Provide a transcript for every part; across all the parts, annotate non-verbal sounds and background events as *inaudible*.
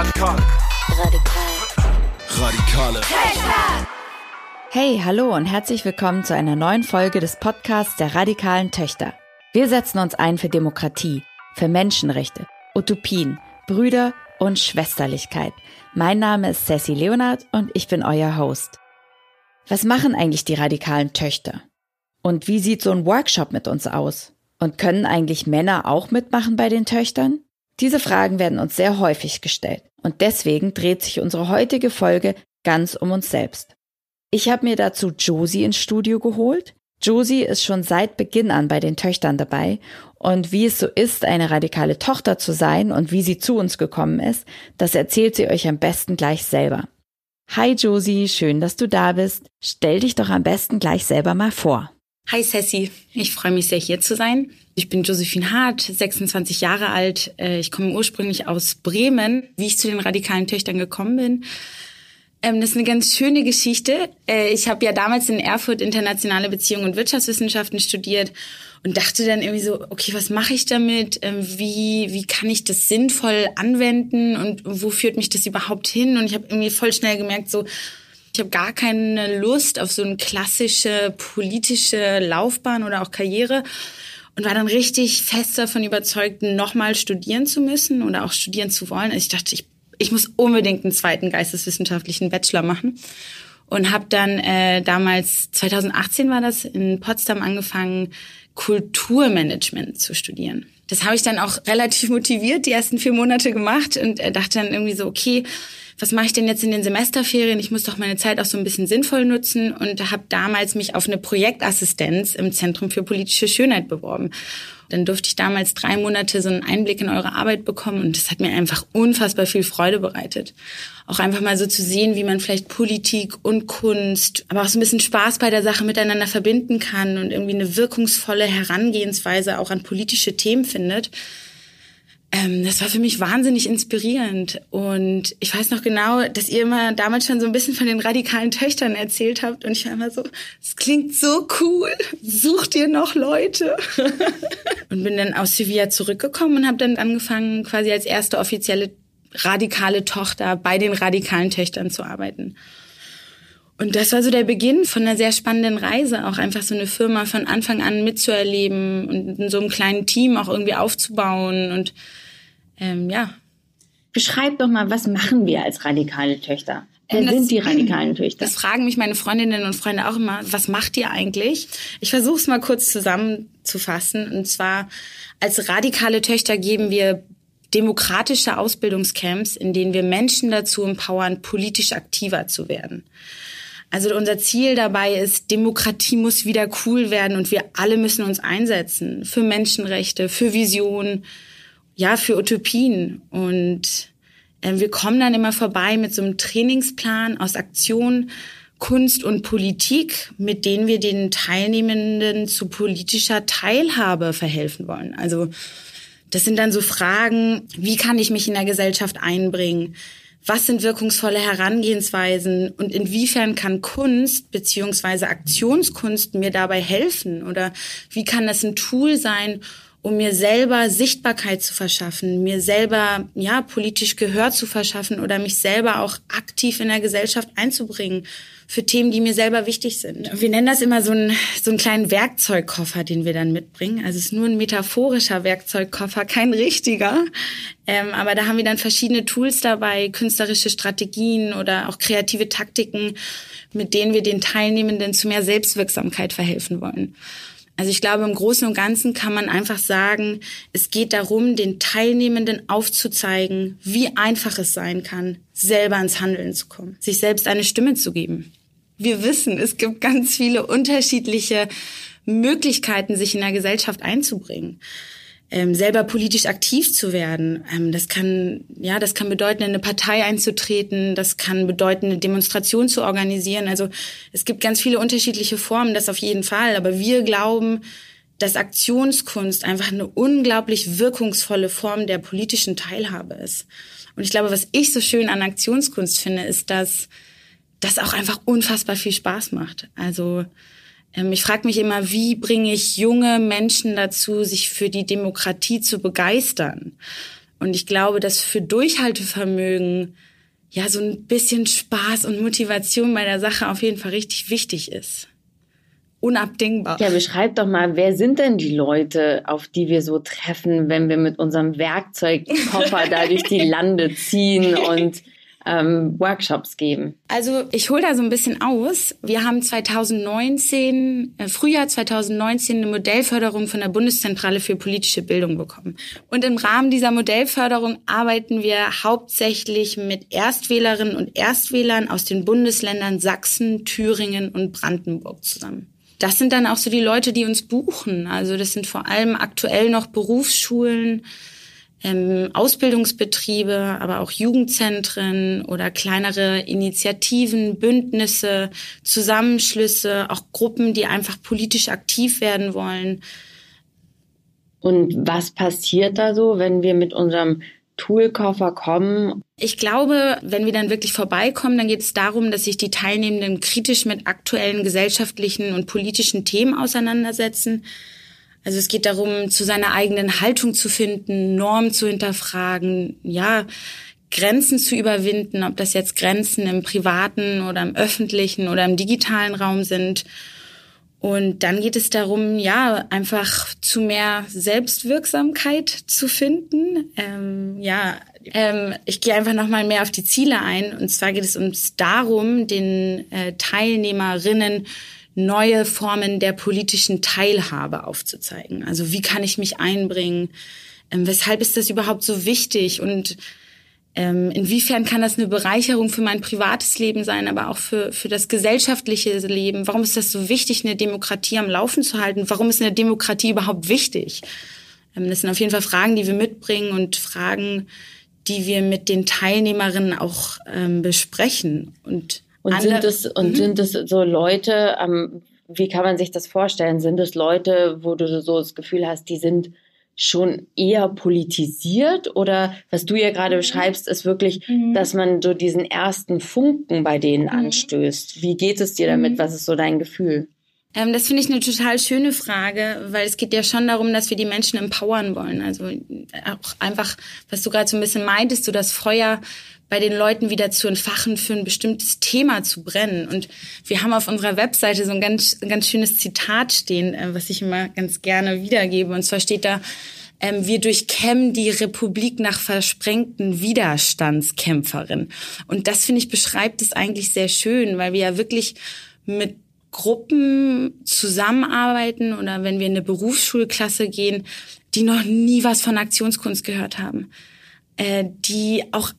Radikal. Radikal. Radikale. Hey, hallo und herzlich willkommen zu einer neuen Folge des Podcasts der radikalen Töchter. Wir setzen uns ein für Demokratie, für Menschenrechte, Utopien, Brüder und Schwesterlichkeit. Mein Name ist Sassy Leonard und ich bin euer Host. Was machen eigentlich die radikalen Töchter? Und wie sieht so ein Workshop mit uns aus? Und können eigentlich Männer auch mitmachen bei den Töchtern? Diese Fragen werden uns sehr häufig gestellt und deswegen dreht sich unsere heutige Folge ganz um uns selbst. Ich habe mir dazu Josie ins Studio geholt. Josie ist schon seit Beginn an bei den Töchtern dabei und wie es so ist, eine radikale Tochter zu sein und wie sie zu uns gekommen ist, das erzählt sie euch am besten gleich selber. Hi Josie, schön, dass du da bist. Stell dich doch am besten gleich selber mal vor. Hi Sassy, ich freue mich sehr hier zu sein. Ich bin Josephine Hart, 26 Jahre alt. Äh, ich komme ursprünglich aus Bremen. Wie ich zu den radikalen Töchtern gekommen bin, ähm, das ist eine ganz schöne Geschichte. Äh, ich habe ja damals in Erfurt internationale Beziehungen und Wirtschaftswissenschaften studiert und dachte dann irgendwie so, okay, was mache ich damit? Ähm, wie, wie kann ich das sinnvoll anwenden und wo führt mich das überhaupt hin? Und ich habe irgendwie voll schnell gemerkt, so, ich habe gar keine Lust auf so eine klassische politische Laufbahn oder auch Karriere und war dann richtig fest davon überzeugt, nochmal studieren zu müssen oder auch studieren zu wollen. Also ich dachte, ich, ich muss unbedingt einen zweiten geisteswissenschaftlichen Bachelor machen und habe dann äh, damals 2018 war das in Potsdam angefangen Kulturmanagement zu studieren. Das habe ich dann auch relativ motiviert die ersten vier Monate gemacht und äh, dachte dann irgendwie so okay was mache ich denn jetzt in den Semesterferien? Ich muss doch meine Zeit auch so ein bisschen sinnvoll nutzen und habe damals mich auf eine Projektassistenz im Zentrum für politische Schönheit beworben. Dann durfte ich damals drei Monate so einen Einblick in eure Arbeit bekommen und das hat mir einfach unfassbar viel Freude bereitet. Auch einfach mal so zu sehen, wie man vielleicht Politik und Kunst, aber auch so ein bisschen Spaß bei der Sache miteinander verbinden kann und irgendwie eine wirkungsvolle Herangehensweise auch an politische Themen findet ähm, das war für mich wahnsinnig inspirierend. Und ich weiß noch genau, dass ihr immer damals schon so ein bisschen von den radikalen Töchtern erzählt habt. Und ich war immer so, es klingt so cool. Sucht ihr noch Leute? *laughs* und bin dann aus Sevilla zurückgekommen und habe dann angefangen, quasi als erste offizielle radikale Tochter bei den radikalen Töchtern zu arbeiten. Und das war so der Beginn von einer sehr spannenden Reise, auch einfach so eine Firma von Anfang an mitzuerleben und in so einem kleinen Team auch irgendwie aufzubauen und ähm, ja. Beschreib doch mal, was machen wir als radikale Töchter? Wer das, sind die radikalen Töchter? Das fragen mich meine Freundinnen und Freunde auch immer. Was macht ihr eigentlich? Ich versuche es mal kurz zusammenzufassen. Und zwar als radikale Töchter geben wir demokratische Ausbildungscamps, in denen wir Menschen dazu empowern, politisch aktiver zu werden. Also unser Ziel dabei ist, Demokratie muss wieder cool werden und wir alle müssen uns einsetzen für Menschenrechte, für Visionen, ja, für Utopien. Und äh, wir kommen dann immer vorbei mit so einem Trainingsplan aus Aktion, Kunst und Politik, mit denen wir den Teilnehmenden zu politischer Teilhabe verhelfen wollen. Also das sind dann so Fragen, wie kann ich mich in der Gesellschaft einbringen? Was sind wirkungsvolle Herangehensweisen und inwiefern kann Kunst beziehungsweise Aktionskunst mir dabei helfen? Oder wie kann das ein Tool sein, um mir selber Sichtbarkeit zu verschaffen, mir selber ja politisch Gehör zu verschaffen oder mich selber auch aktiv in der Gesellschaft einzubringen für Themen, die mir selber wichtig sind. Wir nennen das immer so einen, so einen kleinen Werkzeugkoffer, den wir dann mitbringen. Also es ist nur ein metaphorischer Werkzeugkoffer, kein richtiger. Ähm, aber da haben wir dann verschiedene Tools dabei, künstlerische Strategien oder auch kreative Taktiken, mit denen wir den Teilnehmenden zu mehr Selbstwirksamkeit verhelfen wollen. Also ich glaube, im Großen und Ganzen kann man einfach sagen, es geht darum, den Teilnehmenden aufzuzeigen, wie einfach es sein kann, selber ins Handeln zu kommen, sich selbst eine Stimme zu geben. Wir wissen, es gibt ganz viele unterschiedliche Möglichkeiten, sich in der Gesellschaft einzubringen ähm, selber politisch aktiv zu werden. Ähm, das kann, ja, das kann bedeuten, in eine Partei einzutreten. Das kann bedeuten, eine Demonstration zu organisieren. Also es gibt ganz viele unterschiedliche Formen, das auf jeden Fall. Aber wir glauben, dass Aktionskunst einfach eine unglaublich wirkungsvolle Form der politischen Teilhabe ist. Und ich glaube, was ich so schön an Aktionskunst finde, ist, dass das auch einfach unfassbar viel Spaß macht. Also ähm, ich frage mich immer, wie bringe ich junge Menschen dazu, sich für die Demokratie zu begeistern? Und ich glaube, dass für Durchhaltevermögen ja so ein bisschen Spaß und Motivation bei der Sache auf jeden Fall richtig wichtig ist. Unabdingbar. Ja, beschreib doch mal, wer sind denn die Leute, auf die wir so treffen, wenn wir mit unserem Werkzeugkoffer da durch die Lande ziehen und *laughs* ähm, Workshops geben? Also ich hole da so ein bisschen aus. Wir haben 2019, äh, Frühjahr 2019 eine Modellförderung von der Bundeszentrale für politische Bildung bekommen. Und im Rahmen dieser Modellförderung arbeiten wir hauptsächlich mit Erstwählerinnen und Erstwählern aus den Bundesländern Sachsen, Thüringen und Brandenburg zusammen. Das sind dann auch so die Leute, die uns buchen. Also das sind vor allem aktuell noch Berufsschulen, ähm, Ausbildungsbetriebe, aber auch Jugendzentren oder kleinere Initiativen, Bündnisse, Zusammenschlüsse, auch Gruppen, die einfach politisch aktiv werden wollen. Und was passiert da so, wenn wir mit unserem Toolkoffer kommen? Ich glaube, wenn wir dann wirklich vorbeikommen, dann geht es darum, dass sich die Teilnehmenden kritisch mit aktuellen gesellschaftlichen und politischen Themen auseinandersetzen also es geht darum, zu seiner eigenen Haltung zu finden, Normen zu hinterfragen, ja, Grenzen zu überwinden, ob das jetzt Grenzen im privaten oder im öffentlichen oder im digitalen Raum sind. Und dann geht es darum, ja, einfach zu mehr Selbstwirksamkeit zu finden. Ähm, ja, ähm, ich gehe einfach nochmal mehr auf die Ziele ein. Und zwar geht es uns darum, den äh, Teilnehmerinnen neue Formen der politischen Teilhabe aufzuzeigen. Also wie kann ich mich einbringen? Ähm, weshalb ist das überhaupt so wichtig? Und ähm, inwiefern kann das eine Bereicherung für mein privates Leben sein, aber auch für, für das gesellschaftliche Leben? Warum ist das so wichtig, eine Demokratie am Laufen zu halten? Warum ist eine Demokratie überhaupt wichtig? Ähm, das sind auf jeden Fall Fragen, die wir mitbringen und Fragen, die wir mit den Teilnehmerinnen auch ähm, besprechen. Und und Andere, sind es und mhm. sind es so Leute, ähm, wie kann man sich das vorstellen? Sind es Leute, wo du so das Gefühl hast, die sind schon eher politisiert oder was du ja gerade mhm. beschreibst, ist wirklich, mhm. dass man so diesen ersten Funken bei denen mhm. anstößt. Wie geht es dir damit? Mhm. Was ist so dein Gefühl? Ähm, das finde ich eine total schöne Frage, weil es geht ja schon darum, dass wir die Menschen empowern wollen. Also auch einfach, was du gerade so ein bisschen meintest, so das Feuer bei den Leuten wieder zu entfachen, für ein bestimmtes Thema zu brennen. Und wir haben auf unserer Webseite so ein ganz, ganz schönes Zitat stehen, äh, was ich immer ganz gerne wiedergebe. Und zwar steht da, ähm, wir durchkämmen die Republik nach versprengten Widerstandskämpferin. Und das, finde ich, beschreibt es eigentlich sehr schön, weil wir ja wirklich mit Gruppen zusammenarbeiten oder wenn wir in eine Berufsschulklasse gehen, die noch nie was von Aktionskunst gehört haben, äh, die auch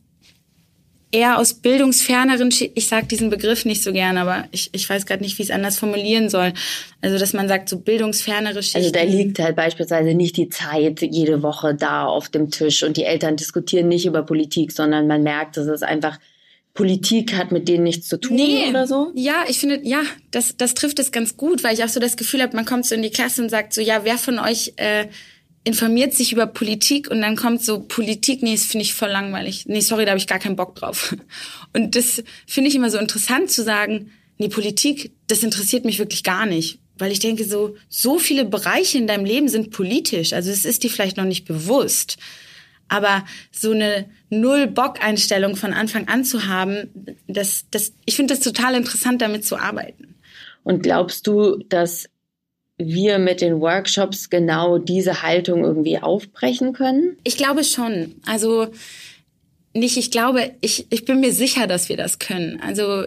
eher aus bildungsferneren, ich sage diesen Begriff nicht so gern, aber ich, ich weiß gerade nicht, wie ich es anders formulieren soll. Also, dass man sagt, so bildungsfernere Schichten. Also da liegt halt beispielsweise nicht die Zeit jede Woche da auf dem Tisch und die Eltern diskutieren nicht über Politik, sondern man merkt, dass es einfach Politik hat mit denen nichts zu tun nee. oder so? Ja, ich finde, ja, das, das trifft es ganz gut, weil ich auch so das Gefühl habe, man kommt so in die Klasse und sagt so, ja, wer von euch äh, informiert sich über Politik und dann kommt so Politik, nee, das finde ich voll langweilig. Nee, sorry, da habe ich gar keinen Bock drauf. *laughs* Und das finde ich immer so interessant zu sagen, nee, Politik, das interessiert mich wirklich gar nicht. Weil ich denke, so, so viele Bereiche in deinem Leben sind politisch. Also es ist dir vielleicht noch nicht bewusst. Aber so eine Null-Bock-Einstellung von Anfang an zu haben, das, das, ich finde das total interessant, damit zu arbeiten. Und glaubst du, dass wir mit den Workshops genau diese Haltung irgendwie aufbrechen können? Ich glaube schon. Also nicht, ich glaube, ich, ich bin mir sicher, dass wir das können. Also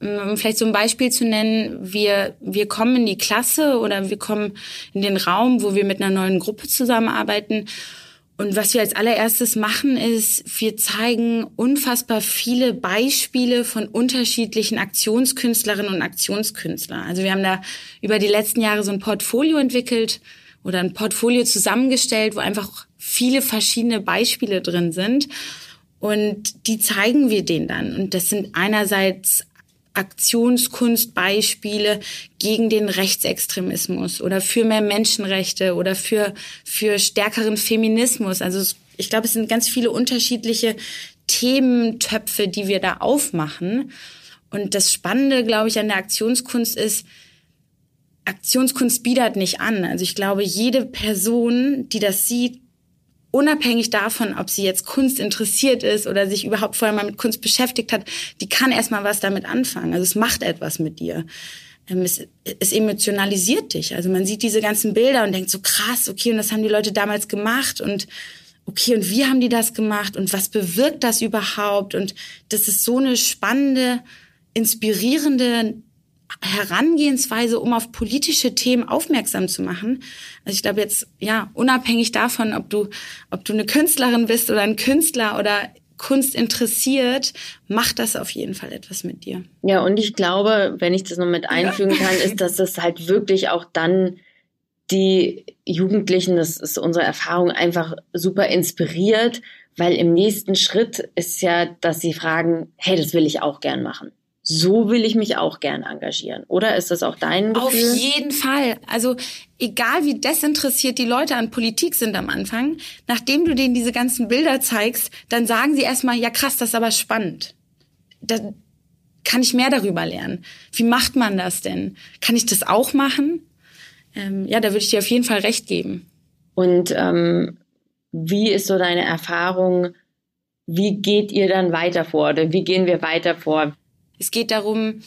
um vielleicht so ein Beispiel zu nennen, wir, wir kommen in die Klasse oder wir kommen in den Raum, wo wir mit einer neuen Gruppe zusammenarbeiten und was wir als allererstes machen, ist, wir zeigen unfassbar viele Beispiele von unterschiedlichen Aktionskünstlerinnen und Aktionskünstlern. Also wir haben da über die letzten Jahre so ein Portfolio entwickelt oder ein Portfolio zusammengestellt, wo einfach viele verschiedene Beispiele drin sind. Und die zeigen wir denen dann. Und das sind einerseits Aktionskunstbeispiele gegen den Rechtsextremismus oder für mehr Menschenrechte oder für, für stärkeren Feminismus. Also ich glaube, es sind ganz viele unterschiedliche Thementöpfe, die wir da aufmachen. Und das Spannende, glaube ich, an der Aktionskunst ist, Aktionskunst bietet nicht an. Also ich glaube, jede Person, die das sieht, unabhängig davon, ob sie jetzt Kunst interessiert ist oder sich überhaupt vorher mal mit Kunst beschäftigt hat, die kann erstmal was damit anfangen. Also es macht etwas mit dir. Ähm, es, es emotionalisiert dich. Also man sieht diese ganzen Bilder und denkt so krass, okay, und das haben die Leute damals gemacht und okay, und wie haben die das gemacht und was bewirkt das überhaupt? Und das ist so eine spannende, inspirierende Herangehensweise, um auf politische Themen aufmerksam zu machen. Also ich glaube jetzt, ja, unabhängig davon, ob du, ob du eine Künstlerin bist oder ein Künstler oder Kunst interessiert, macht das auf jeden Fall etwas mit dir. Ja, und ich glaube, wenn ich das noch mit einfügen kann, ist, dass das halt wirklich auch dann die Jugendlichen, das ist unsere Erfahrung, einfach super inspiriert, weil im nächsten Schritt ist ja, dass sie fragen, hey, das will ich auch gern machen so will ich mich auch gern engagieren. Oder ist das auch dein Gefühl? Auf jeden Fall. Also egal wie desinteressiert die Leute an Politik sind am Anfang, nachdem du denen diese ganzen Bilder zeigst, dann sagen sie erstmal, ja krass, das ist aber spannend. Da kann ich mehr darüber lernen. Wie macht man das denn? Kann ich das auch machen? Ähm, ja, da würde ich dir auf jeden Fall recht geben. Und ähm, wie ist so deine Erfahrung? Wie geht ihr dann weiter vor? Oder wie gehen wir weiter vor? Es geht darum,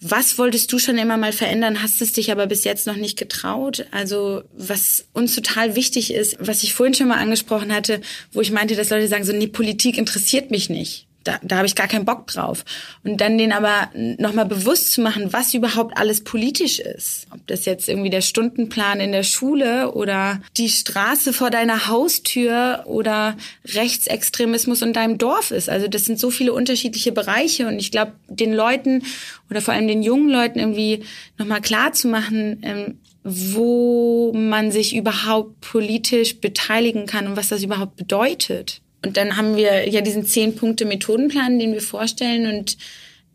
was wolltest du schon immer mal verändern, hast es dich aber bis jetzt noch nicht getraut? Also was uns total wichtig ist, was ich vorhin schon mal angesprochen hatte, wo ich meinte, dass Leute sagen, so, nee, Politik interessiert mich nicht da, da habe ich gar keinen Bock drauf. Und dann den aber nochmal bewusst zu machen, was überhaupt alles politisch ist. Ob das jetzt irgendwie der Stundenplan in der Schule oder die Straße vor deiner Haustür oder Rechtsextremismus in deinem Dorf ist. Also das sind so viele unterschiedliche Bereiche und ich glaube, den Leuten oder vor allem den jungen Leuten irgendwie nochmal klar zu machen, ähm, wo man sich überhaupt politisch beteiligen kann und was das überhaupt bedeutet. Und dann haben wir ja diesen zehn Punkte Methodenplan, den wir vorstellen und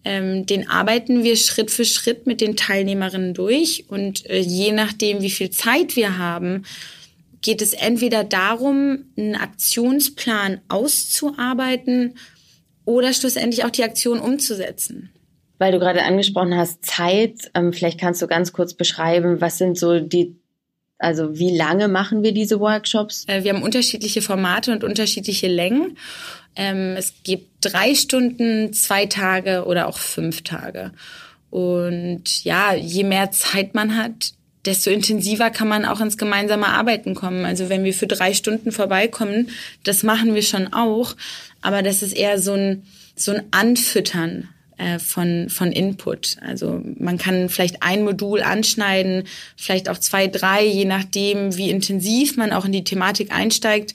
ähm, den arbeiten wir Schritt für Schritt mit den Teilnehmerinnen durch. Und äh, je nachdem, wie viel Zeit wir haben, geht es entweder darum, einen Aktionsplan auszuarbeiten oder schlussendlich auch die Aktion umzusetzen. Weil du gerade angesprochen hast, Zeit, ähm, vielleicht kannst du ganz kurz beschreiben, was sind so die also wie lange machen wir diese Workshops? Äh, wir haben unterschiedliche Formate und unterschiedliche Längen. Ähm, es gibt drei Stunden, zwei Tage oder auch fünf Tage. Und ja, je mehr Zeit man hat, desto intensiver kann man auch ins gemeinsame Arbeiten kommen. Also wenn wir für drei Stunden vorbeikommen, das machen wir schon auch. Aber das ist eher so ein, so ein Anfüttern von, von Input. Also man kann vielleicht ein Modul anschneiden, vielleicht auch zwei, drei, je nachdem, wie intensiv man auch in die Thematik einsteigt.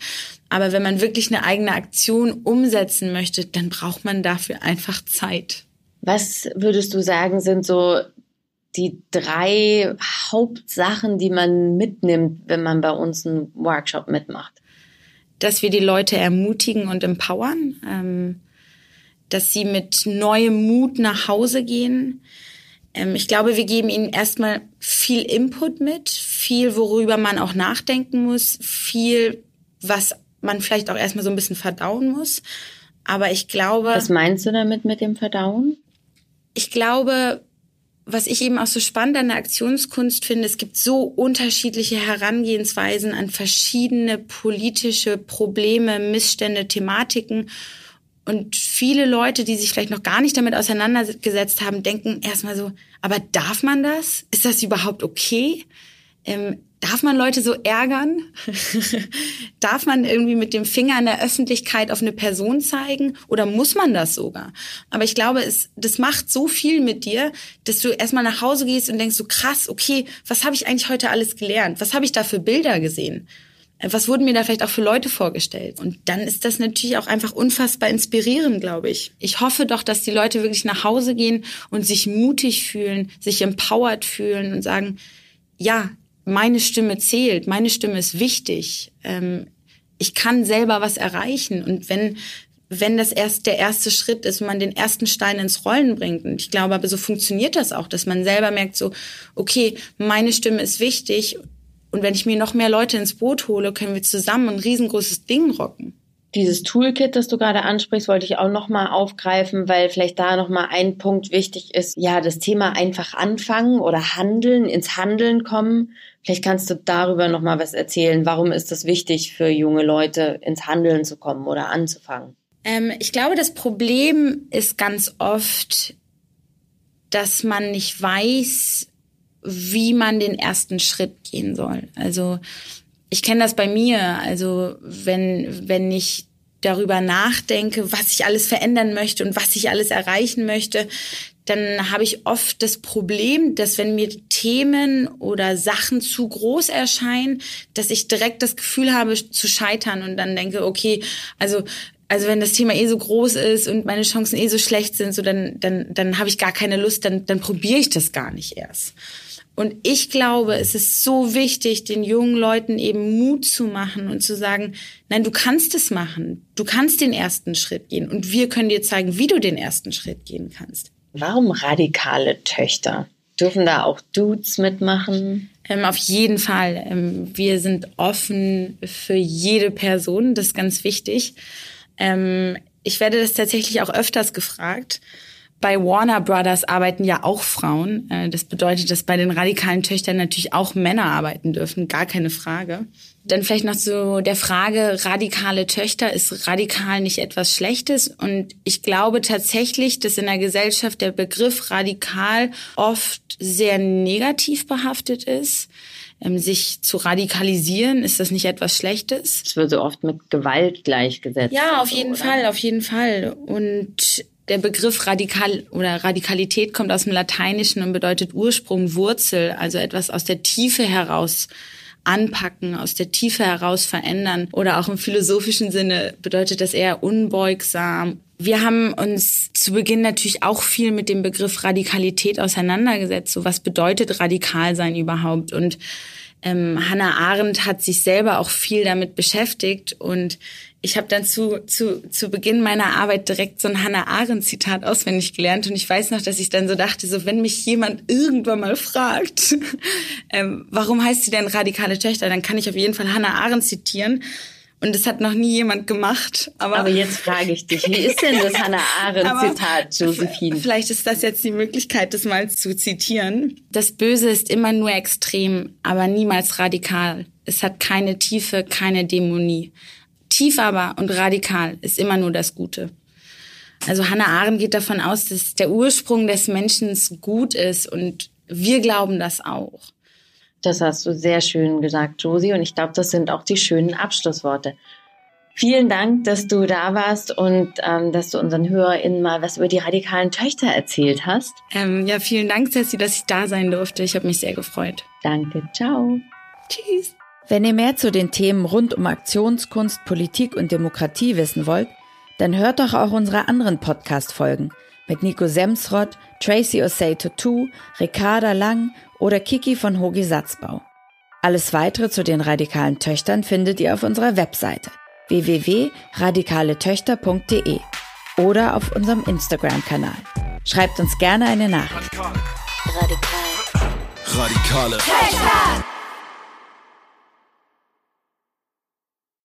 Aber wenn man wirklich eine eigene Aktion umsetzen möchte, dann braucht man dafür einfach Zeit. Was würdest du sagen, sind so die drei Hauptsachen, die man mitnimmt, wenn man bei uns einen Workshop mitmacht? Dass wir die Leute ermutigen und empowern. Ähm, dass sie mit neuem Mut nach Hause gehen. Ähm, ich glaube, wir geben ihnen erstmal viel Input mit, viel, worüber man auch nachdenken muss, viel, was man vielleicht auch erstmal so ein bisschen verdauen muss. Aber ich glaube. Was meinst du damit mit dem Verdauen? Ich glaube, was ich eben auch so spannend an der Aktionskunst finde, es gibt so unterschiedliche Herangehensweisen an verschiedene politische Probleme, Missstände, Thematiken. Und viele Leute, die sich vielleicht noch gar nicht damit auseinandergesetzt haben, denken erstmal so, aber darf man das? Ist das überhaupt okay? Ähm, darf man Leute so ärgern? *laughs* darf man irgendwie mit dem Finger in der Öffentlichkeit auf eine Person zeigen? Oder muss man das sogar? Aber ich glaube, es, das macht so viel mit dir, dass du erstmal nach Hause gehst und denkst so krass, okay, was habe ich eigentlich heute alles gelernt? Was habe ich da für Bilder gesehen? Was wurden mir da vielleicht auch für Leute vorgestellt? Und dann ist das natürlich auch einfach unfassbar inspirierend, glaube ich. Ich hoffe doch, dass die Leute wirklich nach Hause gehen und sich mutig fühlen, sich empowered fühlen und sagen, ja, meine Stimme zählt, meine Stimme ist wichtig. Ähm, ich kann selber was erreichen. Und wenn, wenn das erst der erste Schritt ist und man den ersten Stein ins Rollen bringt. Und ich glaube aber, so funktioniert das auch, dass man selber merkt so, okay, meine Stimme ist wichtig und wenn ich mir noch mehr Leute ins Boot hole, können wir zusammen ein riesengroßes Ding rocken. Dieses Toolkit, das du gerade ansprichst, wollte ich auch nochmal aufgreifen, weil vielleicht da nochmal ein Punkt wichtig ist. Ja, das Thema einfach anfangen oder handeln, ins Handeln kommen. Vielleicht kannst du darüber nochmal was erzählen. Warum ist das wichtig für junge Leute, ins Handeln zu kommen oder anzufangen? Ähm, ich glaube, das Problem ist ganz oft, dass man nicht weiß, wie man den ersten Schritt gehen soll. Also ich kenne das bei mir. Also wenn, wenn ich darüber nachdenke, was ich alles verändern möchte und was ich alles erreichen möchte, dann habe ich oft das Problem, dass wenn mir Themen oder Sachen zu groß erscheinen, dass ich direkt das Gefühl habe zu scheitern und dann denke, okay, also also wenn das Thema eh so groß ist und meine Chancen eh so schlecht sind, so dann dann dann habe ich gar keine Lust, dann dann probiere ich das gar nicht erst. Und ich glaube, es ist so wichtig, den jungen Leuten eben Mut zu machen und zu sagen, nein, du kannst es machen. Du kannst den ersten Schritt gehen und wir können dir zeigen, wie du den ersten Schritt gehen kannst. Warum radikale Töchter? Dürfen da auch Dudes mitmachen? Ähm, auf jeden Fall. Ähm, wir sind offen für jede Person. Das ist ganz wichtig. Ähm, ich werde das tatsächlich auch öfters gefragt bei Warner Brothers arbeiten ja auch Frauen. Äh, das bedeutet, dass bei den radikalen Töchtern natürlich auch Männer arbeiten dürfen, gar keine Frage. Dann vielleicht noch zu der Frage, radikale Töchter, ist radikal nicht etwas Schlechtes? Und ich glaube tatsächlich, dass in der Gesellschaft der Begriff radikal oft sehr negativ behaftet ist. Ähm, sich zu radikalisieren, ist das nicht etwas Schlechtes? Es wird so oft mit Gewalt gleichgesetzt. Ja, auf jeden oder? Fall, auf jeden Fall. Und der Begriff radikal oder Radikalität kommt aus dem Lateinischen und bedeutet Ursprung, Wurzel, also etwas aus der Tiefe heraus anpacken, aus der Tiefe heraus verändern. Oder auch im philosophischen Sinne bedeutet das eher unbeugsam. Wir haben uns zu Beginn natürlich auch viel mit dem Begriff Radikalität auseinandergesetzt. So was bedeutet radikal sein überhaupt? Und ähm, Hannah Arendt hat sich selber auch viel damit beschäftigt und ich habe dann zu, zu, zu Beginn meiner Arbeit direkt so ein Hannah Arendt Zitat auswendig gelernt und ich weiß noch, dass ich dann so dachte, so wenn mich jemand irgendwann mal fragt, *laughs* ähm, warum heißt sie denn radikale Töchter, dann kann ich auf jeden Fall Hannah Arendt zitieren. Und das hat noch nie jemand gemacht. Aber, aber jetzt frage ich dich, wie ist denn das Hannah Arendt-Zitat, *laughs* Josephine? Vielleicht ist das jetzt die Möglichkeit, das mal zu zitieren. Das Böse ist immer nur extrem, aber niemals radikal. Es hat keine Tiefe, keine Dämonie. Tief aber und radikal ist immer nur das Gute. Also Hannah Arendt geht davon aus, dass der Ursprung des Menschen gut ist und wir glauben das auch. Das hast du sehr schön gesagt, Josie, und ich glaube, das sind auch die schönen Abschlussworte. Vielen Dank, dass du da warst und ähm, dass du unseren HörerInnen mal was über die radikalen Töchter erzählt hast. Ähm, ja, vielen Dank, Ceci, dass ich da sein durfte. Ich habe mich sehr gefreut. Danke, ciao. Tschüss. Wenn ihr mehr zu den Themen rund um Aktionskunst, Politik und Demokratie wissen wollt, dann hört doch auch unsere anderen Podcast-Folgen mit Nico Semsrott, Tracy Osei Tutu, Ricarda Lang oder Kiki von Hogi Satzbau. Alles weitere zu den radikalen Töchtern findet ihr auf unserer Webseite www.radikaletöchter.de oder auf unserem Instagram-Kanal. Schreibt uns gerne eine Nachricht. Radikal. Radikale. Töchter!